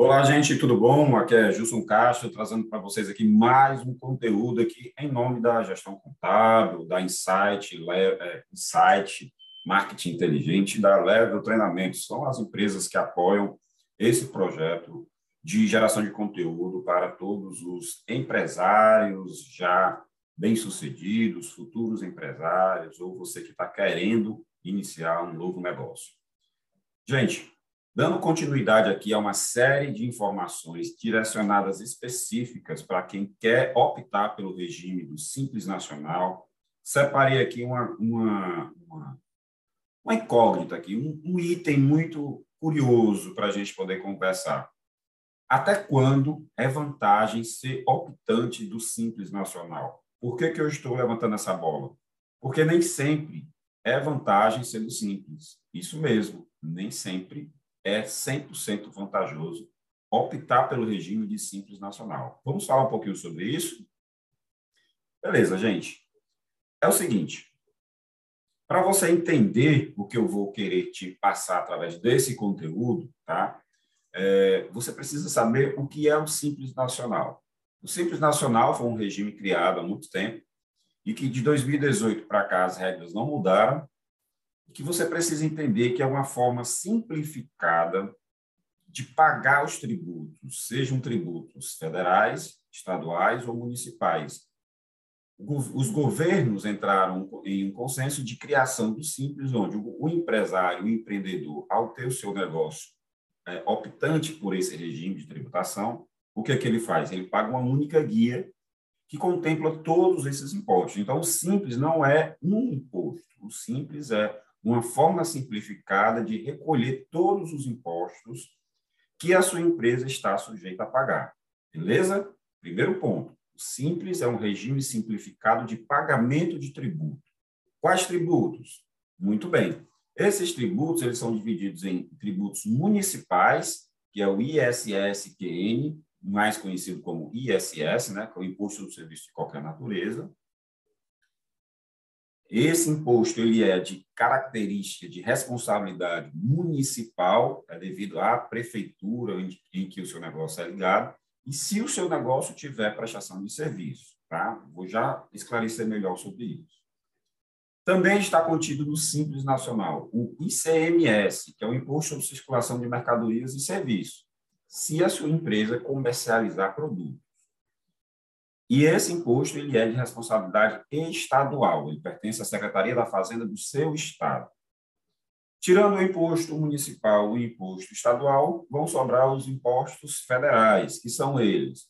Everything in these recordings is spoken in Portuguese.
Olá, gente, tudo bom? Aqui é Gilson Castro, trazendo para vocês aqui mais um conteúdo aqui em nome da gestão contábil, da Insight, é, Insight Marketing Inteligente da Level Treinamentos. São as empresas que apoiam esse projeto de geração de conteúdo para todos os empresários já bem-sucedidos, futuros empresários, ou você que está querendo iniciar um novo negócio. Gente, dando continuidade aqui a uma série de informações direcionadas específicas para quem quer optar pelo regime do Simples Nacional, separei aqui uma, uma, uma, uma incógnita aqui, um, um item muito curioso para a gente poder conversar. Até quando é vantagem ser optante do Simples Nacional? Por que, que eu estou levantando essa bola? Porque nem sempre é vantagem sendo simples. Isso mesmo, nem sempre é 100% vantajoso optar pelo regime de simples nacional. Vamos falar um pouquinho sobre isso? Beleza, gente. É o seguinte, para você entender o que eu vou querer te passar através desse conteúdo, tá? É, você precisa saber o que é o Simples Nacional. O Simples Nacional foi um regime criado há muito tempo e que de 2018 para cá as regras não mudaram que você precisa entender que é uma forma simplificada de pagar os tributos, sejam tributos federais, estaduais ou municipais. Os governos entraram em um consenso de criação do Simples, onde o empresário, o empreendedor, ao ter o seu negócio é, optante por esse regime de tributação, o que é que ele faz? Ele paga uma única guia que contempla todos esses impostos. Então, o Simples não é um imposto, o Simples é uma forma simplificada de recolher todos os impostos que a sua empresa está sujeita a pagar. Beleza? Primeiro ponto. O simples é um regime simplificado de pagamento de tributo. Quais tributos? Muito bem. Esses tributos eles são divididos em tributos municipais, que é o ISSQN, mais conhecido como ISS, né, que é o Imposto do Serviço de Qualquer Natureza, esse imposto ele é de característica de responsabilidade municipal, é devido à prefeitura em, que o seu negócio é ligado, e se o seu negócio tiver prestação de serviço. Tá? Vou já esclarecer melhor sobre isso. Também está contido no Simples Nacional o ICMS, que é o Imposto sobre Circulação de Mercadorias e Serviços, se a sua empresa comercializar produtos. E esse imposto ele é de responsabilidade estadual, ele pertence à Secretaria da Fazenda do seu estado. Tirando o imposto municipal e o imposto estadual, vão sobrar os impostos federais, que são eles: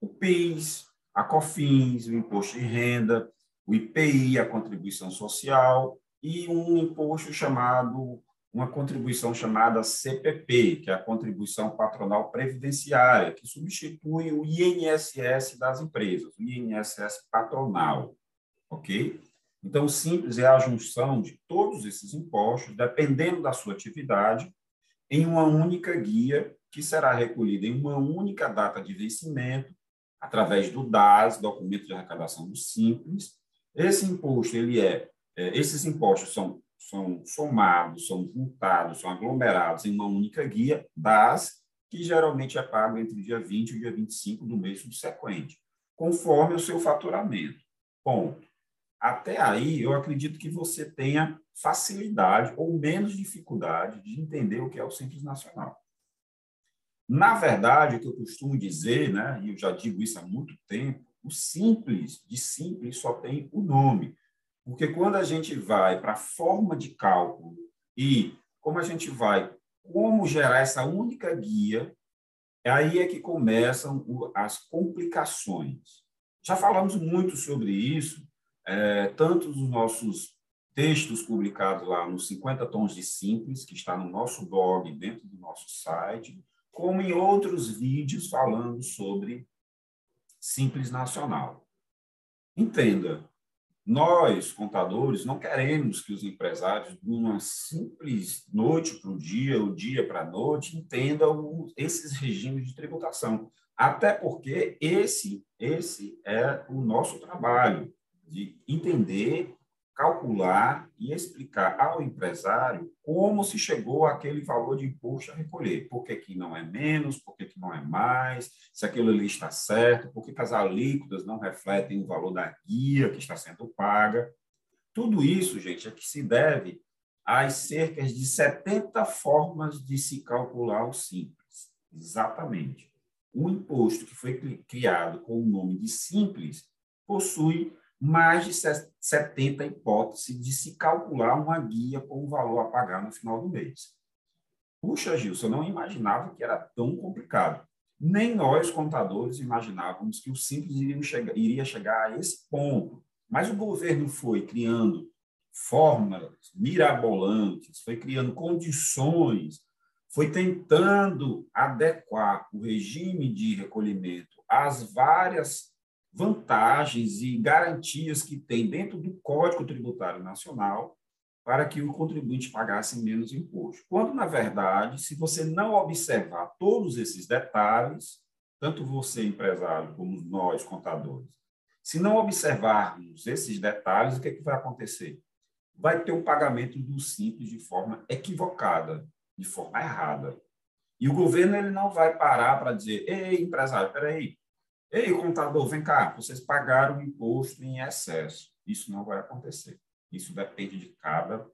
o PIS, a COFINS, o imposto de renda, o IPI, a contribuição social, e um imposto chamado uma contribuição chamada CPP, que é a Contribuição Patronal Previdenciária, que substitui o INSS das empresas, o INSS patronal, ok? Então, simples é a junção de todos esses impostos, dependendo da sua atividade, em uma única guia que será recolhida em uma única data de vencimento, através do DAS, Documento de Arrecadação do Simples. Esse imposto, ele é, é esses impostos são são somados, são juntados, são aglomerados em uma única guia, das que geralmente é pago entre o dia 20 e o dia 25 do mês subsequente, conforme o seu faturamento. Ponto. Até aí, eu acredito que você tenha facilidade ou menos dificuldade de entender o que é o Simples Nacional. Na verdade, o que eu costumo dizer, né, e eu já digo isso há muito tempo, o simples de simples só tem o nome. Porque quando a gente vai para a forma de cálculo e como a gente vai, como gerar essa única guia, é aí é que começam as complicações. Já falamos muito sobre isso, é, tanto nos nossos textos publicados lá nos 50 Tons de Simples, que está no nosso blog, dentro do nosso site, como em outros vídeos falando sobre Simples Nacional. Entenda, nós, contadores, não queremos que os empresários, de uma simples noite para o dia, o dia para a noite, entendam esses regimes de tributação. Até porque esse, esse é o nosso trabalho, de entender calcular e explicar ao empresário como se chegou àquele valor de imposto a recolher. Por que, que não é menos, por que, que não é mais, se aquilo ali está certo, por que, que as alíquotas não refletem o valor da guia que está sendo paga. Tudo isso, gente, é que se deve às cerca de 70 formas de se calcular o simples. Exatamente. O imposto que foi criado com o nome de simples possui mais de 70 hipóteses de se calcular uma guia com o valor a pagar no final do mês. Puxa, Gilson, eu não imaginava que era tão complicado. Nem nós, contadores, imaginávamos que o Simples iria chegar, iria chegar a esse ponto. Mas o governo foi criando fórmulas mirabolantes, foi criando condições, foi tentando adequar o regime de recolhimento às várias vantagens e garantias que tem dentro do Código Tributário Nacional para que o contribuinte pagasse menos imposto. Quando, na verdade, se você não observar todos esses detalhes, tanto você, empresário, como nós, contadores, se não observarmos esses detalhes, o que, é que vai acontecer? Vai ter um pagamento do simples de forma equivocada, de forma errada. E o governo ele não vai parar para dizer, ei, empresário, peraí, Ei, contador, vem cá, vocês pagaram imposto em excesso. Isso não vai acontecer. Isso depende de cada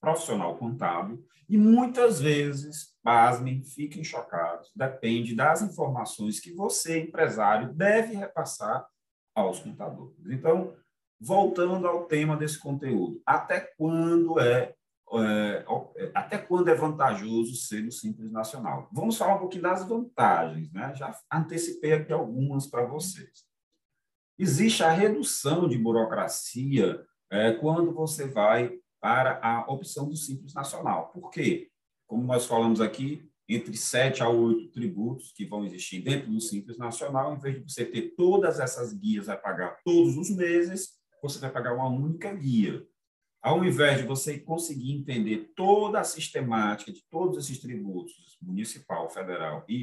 profissional contábil e muitas vezes, pasmem, fiquem chocados, depende das informações que você, empresário, deve repassar aos contadores. Então, voltando ao tema desse conteúdo, até quando é é, é, até quando é vantajoso ser o Simples Nacional. Vamos falar um pouquinho das vantagens, né? Já antecipei aqui algumas para vocês. Existe a redução de burocracia é, quando você vai para a opção do Simples Nacional. Por quê? Como nós falamos aqui, entre sete a oito tributos que vão existir dentro do Simples Nacional, em vez de você ter todas essas guias a pagar todos os meses, você vai pagar uma única guia. Ao invés de você conseguir entender toda a sistemática de todos esses tributos, municipal, federal e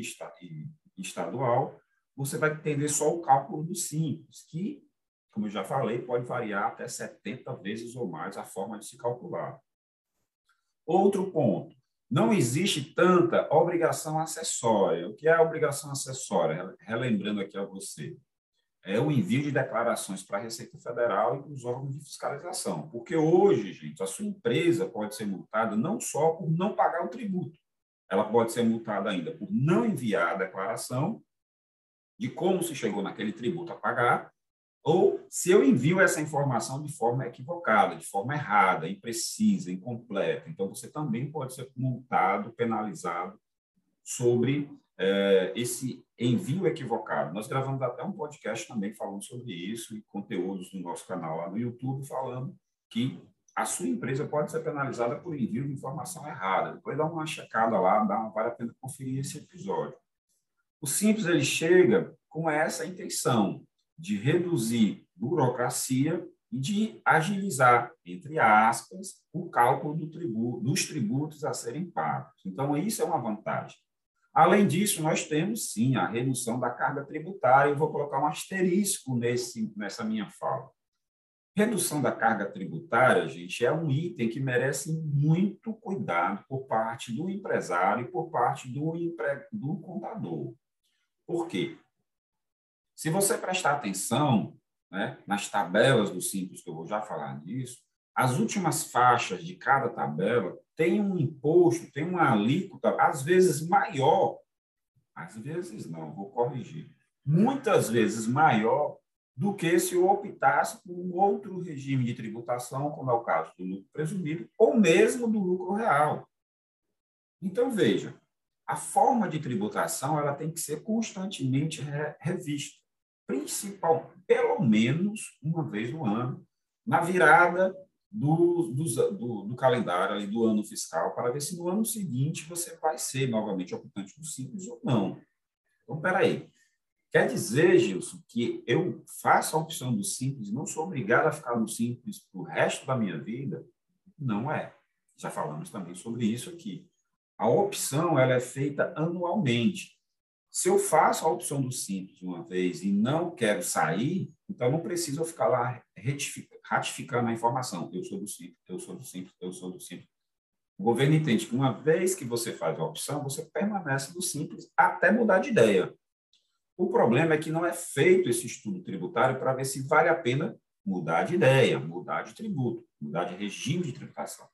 estadual, você vai entender só o cálculo do simples, que, como eu já falei, pode variar até 70 vezes ou mais a forma de se calcular. Outro ponto, não existe tanta obrigação acessória. O que é a obrigação acessória? Relembrando aqui a você é o envio de declarações para a Receita Federal e para os órgãos de fiscalização. Porque hoje, gente, a sua empresa pode ser multada não só por não pagar o tributo, ela pode ser multada ainda por não enviar a declaração de como se chegou naquele tributo a pagar, ou se eu envio essa informação de forma equivocada, de forma errada, imprecisa, incompleta. Então, você também pode ser multado, penalizado sobre é, esse envio equivocado. Nós gravamos até um podcast também falando sobre isso e conteúdos no nosso canal lá no YouTube falando que a sua empresa pode ser penalizada por envio de informação errada. Depois dá uma checada lá, dá, vale a pena conferir esse episódio. O Simples ele chega com essa intenção de reduzir burocracia e de agilizar, entre aspas, o cálculo do tributo, dos tributos a serem pagos. Então, isso é uma vantagem. Além disso, nós temos sim a redução da carga tributária. Eu vou colocar um asterisco nesse, nessa minha fala. Redução da carga tributária, gente, é um item que merece muito cuidado por parte do empresário e por parte do, empre... do contador. Por quê? Se você prestar atenção né, nas tabelas do Simples, que eu vou já falar disso, as últimas faixas de cada tabela tem um imposto, tem uma alíquota, às vezes maior, às vezes não, vou corrigir, muitas vezes maior do que se eu optasse por um outro regime de tributação, como é o caso do lucro presumido, ou mesmo do lucro real. Então, veja, a forma de tributação ela tem que ser constantemente revista, principal, pelo menos uma vez no ano, na virada do, do, do, calendário ali, do ano fiscal para ver se no ano seguinte você vai ser novamente ocupante do Simples ou não. Então, peraí. Quer dizer, Gilson, que eu faço a opção do Simples não sou obrigado a ficar no Simples para o resto da minha vida? Não é. Já falamos também sobre isso aqui. A opção ela é feita anualmente. Se eu faço a opção do simples uma vez e não quero sair, então não preciso ficar lá ratificando a informação. Eu sou do simples, eu sou do simples, eu sou do simples. O governo entende que uma vez que você faz a opção, você permanece no simples até mudar de ideia. O problema é que não é feito esse estudo tributário para ver se vale a pena mudar de ideia, mudar de tributo, mudar de regime de tributação.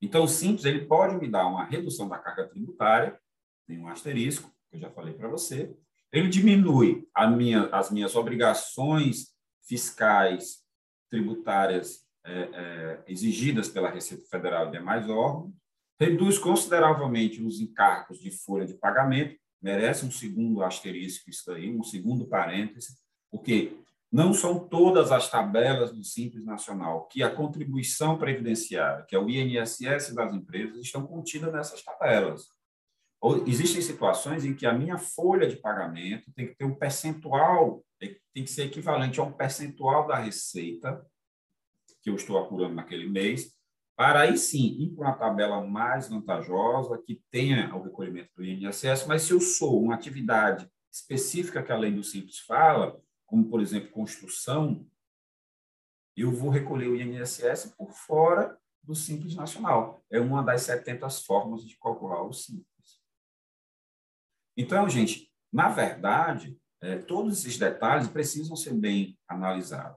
Então, o simples ele pode me dar uma redução da carga tributária, tem um asterisco, que eu já falei para você. Ele diminui minha, as minhas obrigações fiscais, tributárias é, é, exigidas pela Receita Federal e demais órgãos, reduz consideravelmente os encargos de folha de pagamento, merece um segundo asterisco isso aí, um segundo parêntese, porque não são todas as tabelas do Simples Nacional que a contribuição previdenciária, que é o INSS das empresas, estão contidas nessas tabelas. Existem situações em que a minha folha de pagamento tem que ter um percentual, tem que ser equivalente a um percentual da receita que eu estou apurando naquele mês, para aí sim ir para uma tabela mais vantajosa, que tenha o recolhimento do INSS, mas se eu sou uma atividade específica que a lei do Simples fala, como, por exemplo, construção, eu vou recolher o INSS por fora do Simples Nacional. É uma das 70 formas de calcular o Simples. Então, gente, na verdade, é, todos esses detalhes precisam ser bem analisados.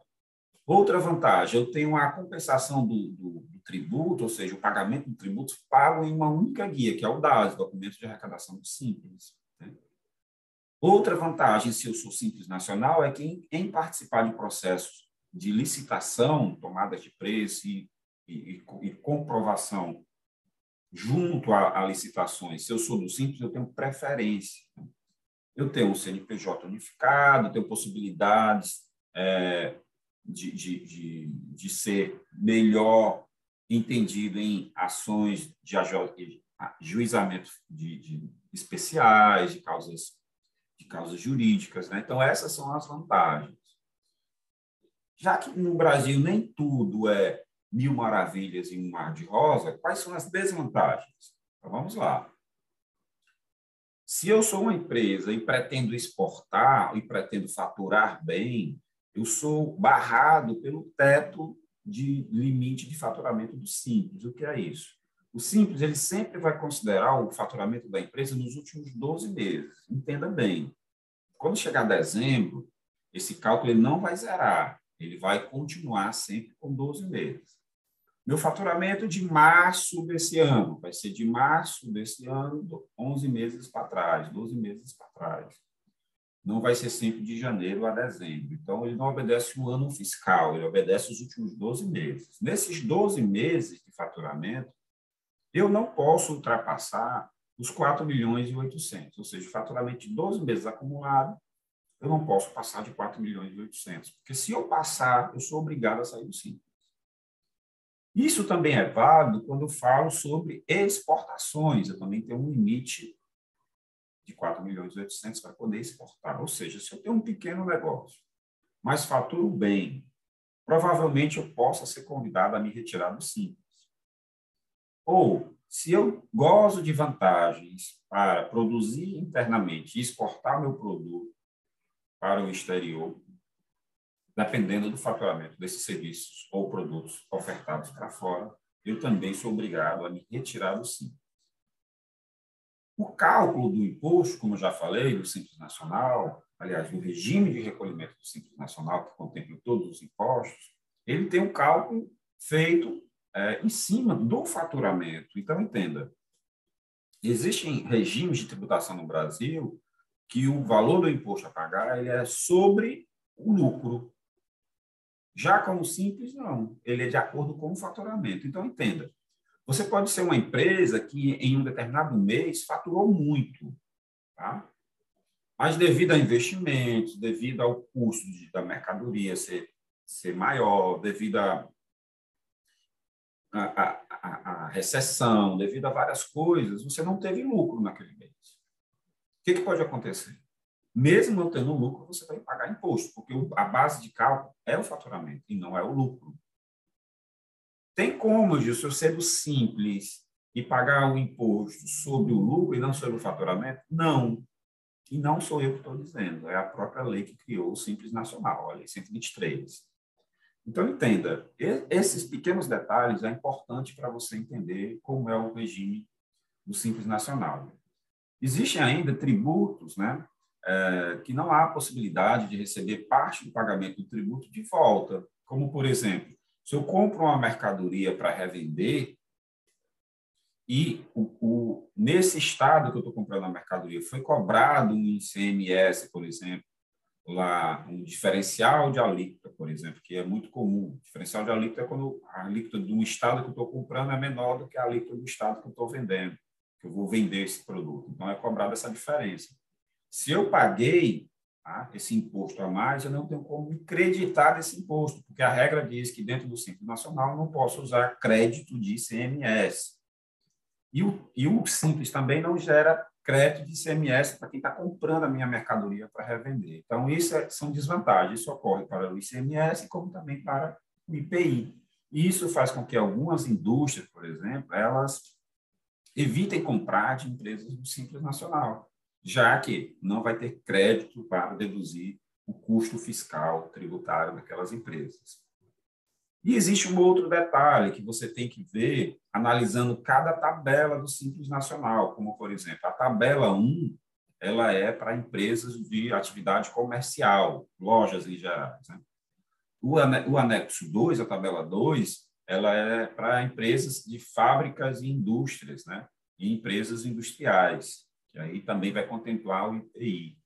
Outra vantagem, eu tenho a compensação do, do, do, tributo, ou seja, o pagamento do tributo pago em uma única guia, que é o DAS, Documento de Arrecadação Simples. Né? Outra vantagem, se eu sou simples nacional, é que em, em participar de processos de licitação, tomada de preço e, e, e comprovação junto a, a, licitações, se eu sou do simples, eu tenho preferência. Eu tenho um CNPJ unificado, tenho possibilidades é, de, de, de, de, ser melhor entendido em ações de ajuizamento de, de especiais, de causas de causas jurídicas. Né? Então, essas são as vantagens. Já que no Brasil nem tudo é mil maravilhas e um mar de rosa, quais são as desvantagens? Então, vamos lá. Se eu sou uma empresa e pretendo exportar e pretendo faturar bem, eu sou barrado pelo teto de limite de faturamento do Simples. O que é isso? O Simples ele sempre vai considerar o faturamento da empresa nos últimos 12 meses. Entenda bem. Quando chegar dezembro, esse cálculo ele não vai zerar, ele vai continuar sempre com 12 meses. Meu faturamento de março desse ano vai ser de março desse ano, 11 meses para trás, 12 meses para trás. Não vai ser sempre de janeiro a dezembro. Então, ele não obedece o ano fiscal, ele obedece os últimos 12 meses. Nesses 12 meses de faturamento, eu não posso ultrapassar os 4 milhões e 800, ou seja, faturamento de 12 meses acumulado, eu não posso passar de 4 milhões e 800, porque se eu passar, eu sou obrigado a sair do simples. Isso também é válido quando eu falo sobre exportações, eu também tenho um limite de 4 milhões e 800 para poder exportar, ou seja, se eu tenho um pequeno negócio, mas faturo bem, provavelmente eu possa ser convidado a me retirar do simples. Ou, se eu gozo de vantagens para produzir internamente e exportar meu produto para o exterior, dependendo do faturamento desses serviços ou produtos ofertados para fora, eu também sou obrigado a me retirar do Simples. O cálculo do imposto, como já falei, do Simples Nacional, aliás, do regime de recolhimento do Simples Nacional, que contempla todos os impostos, ele tem um cálculo feito é, em cima do faturamento. Então, entenda, existem regimes de tributação no Brasil que o valor do imposto a pagar ele é sobre o lucro. Já como simples, não. Ele é de acordo com o faturamento. Então, entenda. Você pode ser uma empresa que, em um determinado mês, faturou muito, tá? mas devido a investimentos, devido ao custo da mercadoria ser, ser maior, devido a a, a, a, recessão, devido a várias coisas, você não teve lucro naquele mês. O que, que pode acontecer? Mesmo não tendo lucro, você vai pagar imposto, porque a base de cálculo é o faturamento e não é o lucro. Tem como, Gilson, eu sendo simples e pagar o imposto sobre o lucro e não sobre o faturamento? Não. que não sou eu que estou dizendo, é a própria lei que criou o Simples Nacional, a Lei 123. Então, entenda, esses pequenos detalhes é importante para você entender como é o regime do Simples Nacional. Existem ainda tributos né, é, que não há possibilidade de receber parte do pagamento do tributo de volta, como, por exemplo, se eu compro uma mercadoria para revender e o, o, nesse estado que eu estou comprando a mercadoria foi cobrado um ICMS, por exemplo, lá um diferencial de alíquota, por exemplo, que é muito comum. O diferencial de alíquota é quando a alíquota do estado que eu estou comprando é menor do que a alíquota do estado que eu estou vendendo, que eu vou vender esse produto. Então, é cobrada essa diferença. Se eu paguei tá, esse imposto a mais, eu não tenho como creditar desse imposto, porque a regra diz que dentro do Simples Nacional eu não posso usar crédito de ICMS. E o, e o Simples também não gera crédito de ICMS para quem está comprando a minha mercadoria para revender. Então, isso é, são desvantagens. Isso ocorre para o ICMS, como também para o IPI. Isso faz com que algumas indústrias, por exemplo, elas evitem comprar de empresas do Simples Nacional, já que não vai ter crédito para deduzir o custo fiscal tributário daquelas empresas. E existe um outro detalhe que você tem que ver analisando cada tabela do Simples Nacional, como, por exemplo, a tabela 1, ela é para empresas de atividade comercial, lojas em geral. Né? O anexo 2, a tabela 2, ela é para empresas de fábricas e indústrias, né? e empresas industriais, que aí também vai contemplar o IPI.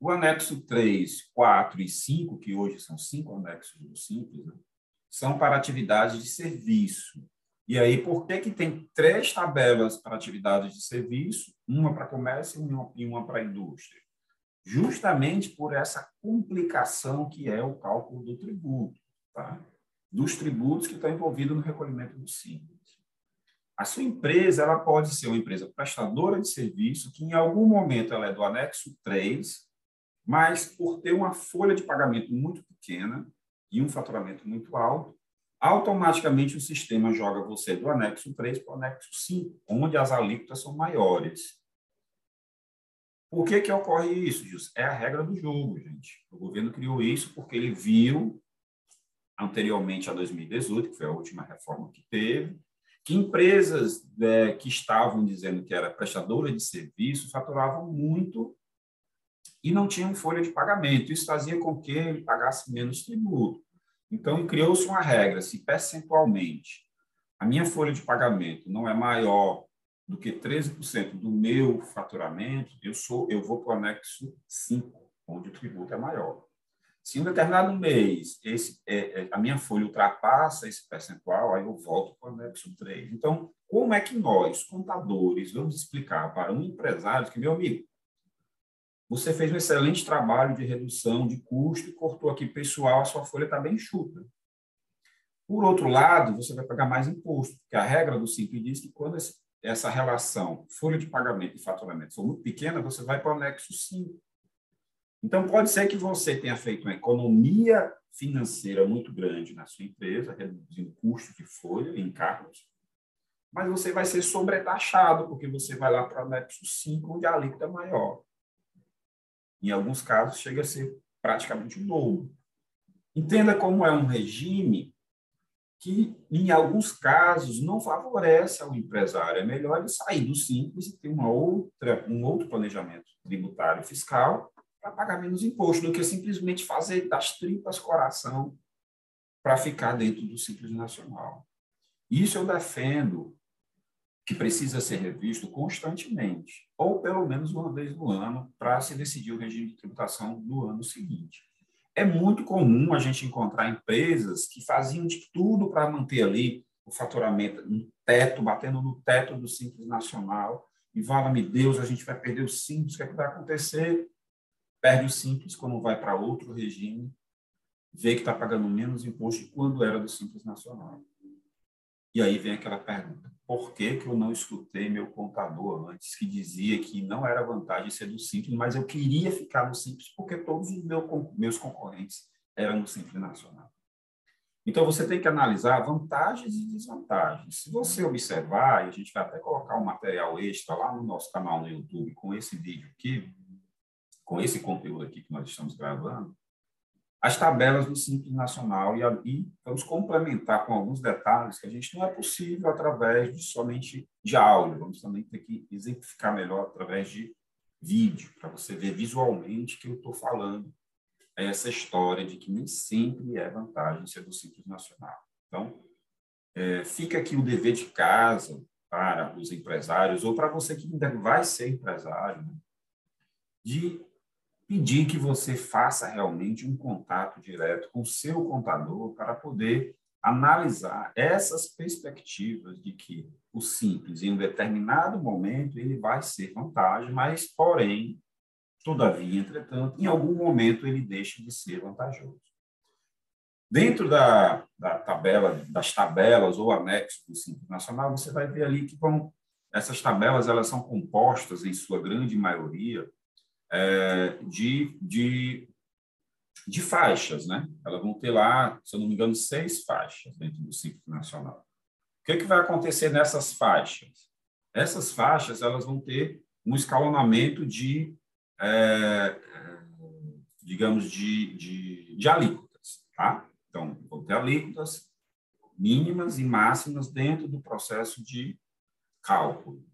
O anexo 3, 4 e 5, que hoje são cinco anexos do Simples, né, são para atividades de serviço. E aí, por que, que tem três tabelas para atividades de serviço, uma para comércio e uma para indústria? Justamente por essa complicação que é o cálculo do tributo, tá? dos tributos que estão envolvidos no recolhimento do Simples. A sua empresa ela pode ser uma empresa prestadora de serviço, que em algum momento ela é do anexo 3, mas por ter uma folha de pagamento muito pequena e um faturamento muito alto, automaticamente o sistema joga você do anexo 3 para o anexo 5, onde as alíquotas são maiores. Por que, que ocorre isso, Gilson? É a regra do jogo, gente. O governo criou isso porque ele viu, anteriormente a 2018, que foi a última reforma que teve, que empresas é, que estavam dizendo que era prestadora de serviço faturavam muito e não tinham folha de pagamento. Isso fazia com que ele pagasse menos tributo. Então, criou-se uma regra: se percentualmente a minha folha de pagamento não é maior do que 13% do meu faturamento, eu sou eu vou para o anexo 5, onde o tributo é maior. Se em um determinado mês esse, é, é, a minha folha ultrapassa esse percentual, aí eu volto para o anexo 3. Então, como é que nós, contadores, vamos explicar para um empresário que, meu amigo, você fez um excelente trabalho de redução de custo e cortou aqui pessoal, a sua folha está bem chuta. Por outro lado, você vai pagar mais imposto, porque a regra do Simples diz que quando essa relação folha de pagamento e faturamento for muito pequena, você vai para o anexo 5. Então, pode ser que você tenha feito uma economia financeira muito grande na sua empresa, reduzindo custo de folha e encargos, mas você vai ser sobretaxado, porque você vai lá para o anexo 5, onde a alíquota é maior. Em alguns casos, chega a ser praticamente o dobro. Entenda como é um regime que, em alguns casos, não favorece ao empresário. É melhor ele sair do simples e ter uma outra, um outro planejamento tributário fiscal para pagar menos imposto do que simplesmente fazer das tripas coração para ficar dentro do Simples Nacional. Isso eu defendo que precisa ser revisto constantemente, ou pelo menos uma vez no ano, para se decidir o regime de tributação do ano seguinte. É muito comum a gente encontrar empresas que faziam de tudo para manter ali o faturamento no teto, batendo no teto do Simples Nacional, e vala-me Deus, a gente vai perder o Simples, o que, é que vai acontecer? Perde o Simples quando vai para outro regime, vê que está pagando menos imposto que quando era do Simples Nacional. E aí vem aquela pergunta: por que, que eu não escutei meu contador antes, que dizia que não era vantagem ser do Simples, mas eu queria ficar no Simples porque todos os meus concorrentes eram no Simples Nacional? Então, você tem que analisar vantagens e desvantagens. Se você observar, e a gente vai até colocar um material extra lá no nosso canal no YouTube com esse vídeo aqui, com esse conteúdo aqui que nós estamos gravando, as tabelas do Simples Nacional e, e vamos complementar com alguns detalhes que a gente não é possível através de somente de áudio, vamos também ter que exemplificar melhor através de vídeo, para você ver visualmente que eu estou falando essa história de que nem sempre é vantagem ser do Simples Nacional. Então, é, fica aqui o dever de casa para os empresários, ou para você que ainda vai ser empresário, né, de pedir que você faça realmente um contato direto com o seu contador para poder analisar essas perspectivas de que o simples, em um determinado momento, ele vai ser vantagem, mas, porém, todavia, entretanto, em algum momento ele deixa de ser vantajoso. Dentro da, da tabela, das tabelas ou anexos do Simples Nacional, você vai ver ali que vão, essas tabelas elas são compostas, em sua grande maioria, é, de, de, de faixas, né? Elas vão ter lá, se eu não me engano, seis faixas dentro do ciclo nacional. O que, é que vai acontecer nessas faixas? Essas faixas elas vão ter um escalonamento de, é, digamos, de, de, de alíquotas, tá? Então, vão ter alíquotas mínimas e máximas dentro do processo de cálculo.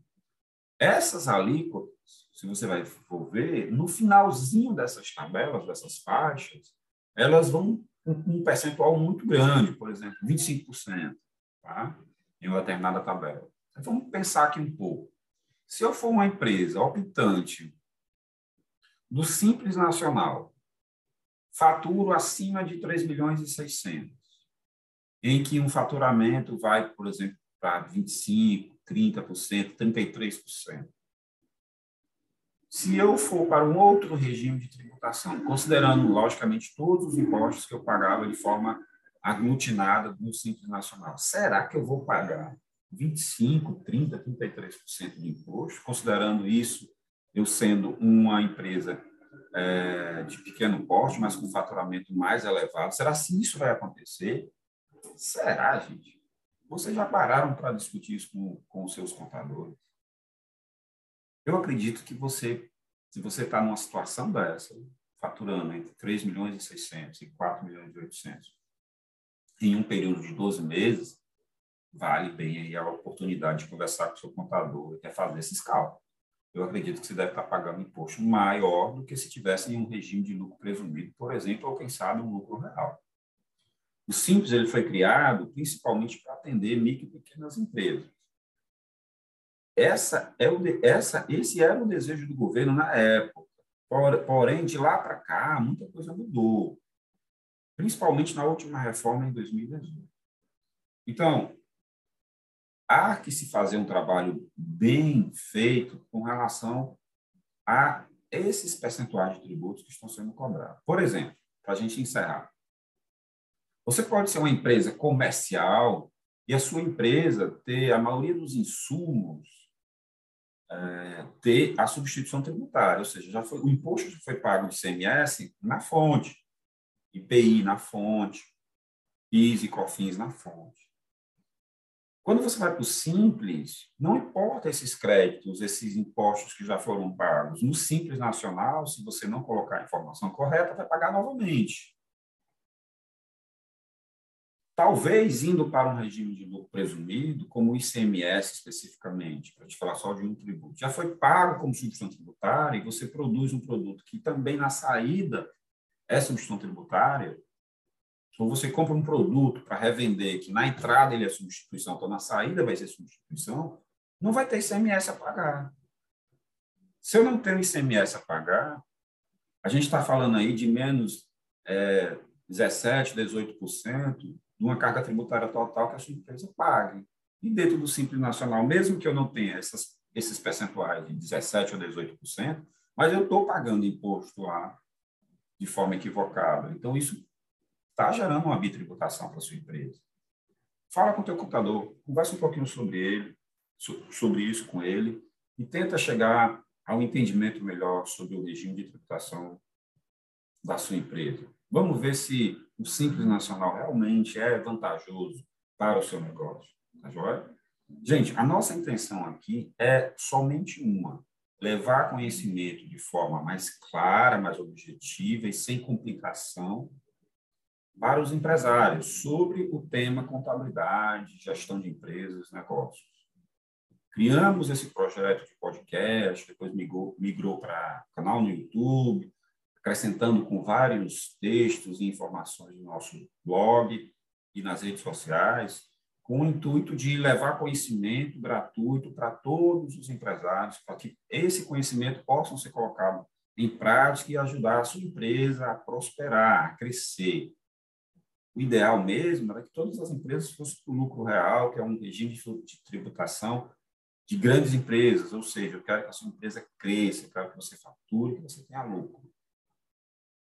Essas alíquotas se você vai for ver, no finalzinho dessas tabelas, dessas faixas, elas vão um percentual muito grande, por exemplo, 25%, tá? em uma determinada tabela. Então, vamos pensar aqui um pouco. Se eu for uma empresa optante do Simples Nacional, faturo acima de 3 milhões e 600, em que um faturamento vai, por exemplo, para 25%, 30%, 33%. Se eu for para um outro regime de tributação, considerando, logicamente, todos os impostos que eu pagava de forma aglutinada no Simples Nacional, será que eu vou pagar 25%, 30%, 33% de imposto? Considerando isso, eu sendo uma empresa é, de pequeno porte, mas com faturamento mais elevado, será que isso vai acontecer? Será, gente? Vocês já pararam para discutir isso com, os seus contadores? Eu acredito que você, se você está numa situação dessa, faturando entre 3 milhões e 600 e 4 milhões e 800, em um período de 12 meses, vale bem aí a oportunidade de conversar com o seu contador e fazer esses cálculos. Eu acredito que você deve estar pagando imposto maior do que se tivesse em um regime de lucro presumido, por exemplo, ou quem sabe um lucro real. O Simples ele foi criado principalmente para atender micro e pequenas empresas. Essa é o, essa, esse era o desejo do governo na época. Porém, de lá para cá, muita coisa mudou, principalmente na última reforma em 2018. Então, há que se fazer um trabalho bem feito com relação a esses percentuais de tributos que estão sendo cobrados. Por exemplo, para a gente encerrar, você pode ser uma empresa comercial e a sua empresa ter a maioria dos insumos é, ter a substituição tributária, ou seja, já foi, o imposto já foi pago de CMS na fonte, IPI na fonte, PIS e COFINS na fonte. Quando você vai para o Simples, não importa esses créditos, esses impostos que já foram pagos. No Simples Nacional, se você não colocar a informação correta, vai pagar novamente. Talvez indo para um regime de lucro presumido, como o ICMS especificamente, para te falar só de um tributo, já foi pago como substituição tributária e você produz um produto que também na saída é substituição tributária, ou você compra um produto para revender que na entrada ele é substituição, então na saída vai ser substituição, não vai ter ICMS a pagar. Se eu não tenho ICMS a pagar, a gente está falando aí de menos é, 17%, 18%, de uma carga tributária total que a sua empresa pague. E dentro do Simples Nacional, mesmo que eu não tenha essas, esses percentuais de 17% ou 18%, mas eu estou pagando imposto lá de forma equivocada. Então, isso está gerando uma bitributação para a sua empresa. Fala com o teu contador, conversa um pouquinho sobre ele, sobre isso com ele, e tenta chegar a um entendimento melhor sobre o regime de tributação da sua empresa. Vamos ver se o Simples Nacional realmente é vantajoso para o seu negócio. Tá joia? Gente, a nossa intenção aqui é somente uma: levar conhecimento de forma mais clara, mais objetiva e sem complicação para os empresários sobre o tema contabilidade, gestão de empresas, negócios. Criamos esse projeto de podcast, depois migrou, migrou para canal no YouTube, acrescentando com vários textos e informações no nosso blog e nas redes sociais, com o intuito de levar conhecimento gratuito para todos os empresários, para que esse conhecimento possa ser colocado em prática e ajudar a sua empresa a prosperar, a crescer. O ideal mesmo era que todas as empresas fossem para o lucro real, que é um regime de tributação de grandes empresas, ou seja, eu quero que a sua empresa cresça, eu quero que você fature, que você tenha lucro.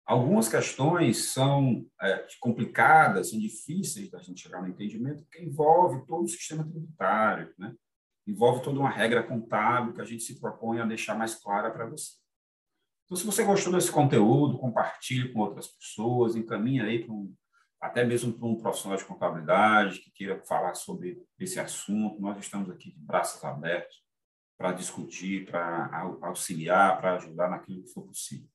Algumas questões são é, complicadas, são difíceis da gente chegar no entendimento, porque envolve todo o sistema tributário, né? envolve toda uma regra contábil que a gente se propõe a deixar mais clara para você. Então, se você gostou desse conteúdo, compartilhe com outras pessoas, encaminhe aí um, até mesmo para um profissional de contabilidade que queira falar sobre esse assunto. Nós estamos aqui de braços abertos para discutir, para auxiliar, para ajudar naquilo que for possível.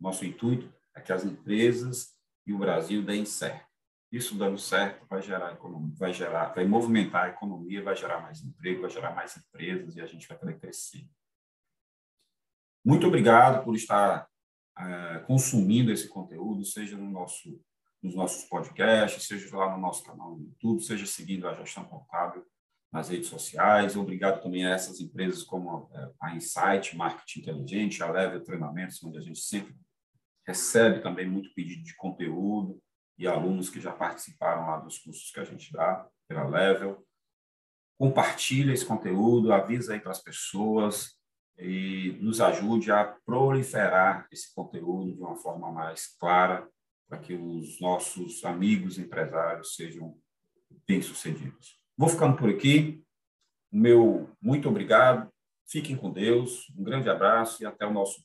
Nosso intuito é que as empresas e o Brasil deem certo. Isso dando certo vai gerar economia, vai gerar, vai movimentar a economia, vai gerar mais emprego, vai gerar mais empresas e a gente vai poder crescer. Muito obrigado por estar uh, consumindo esse conteúdo, seja no nosso, nos nossos podcasts, seja lá no nosso canal no YouTube, seja seguindo a gestão contábil nas redes sociais. Obrigado também a essas empresas como eh, a Insight, Marketing Inteligente, a Level Treinamentos, onde a gente sempre recebe também muito pedido de conteúdo e alunos que já participaram lá dos cursos que a gente dá pela Level. Compartilha esse conteúdo, avisa aí para as pessoas e nos ajude a proliferar esse conteúdo de uma forma mais clara para que os nossos amigos empresários sejam bem-sucedidos. Vou ficando por aqui. Meu muito obrigado. Fiquem com Deus. Um grande abraço e até o nosso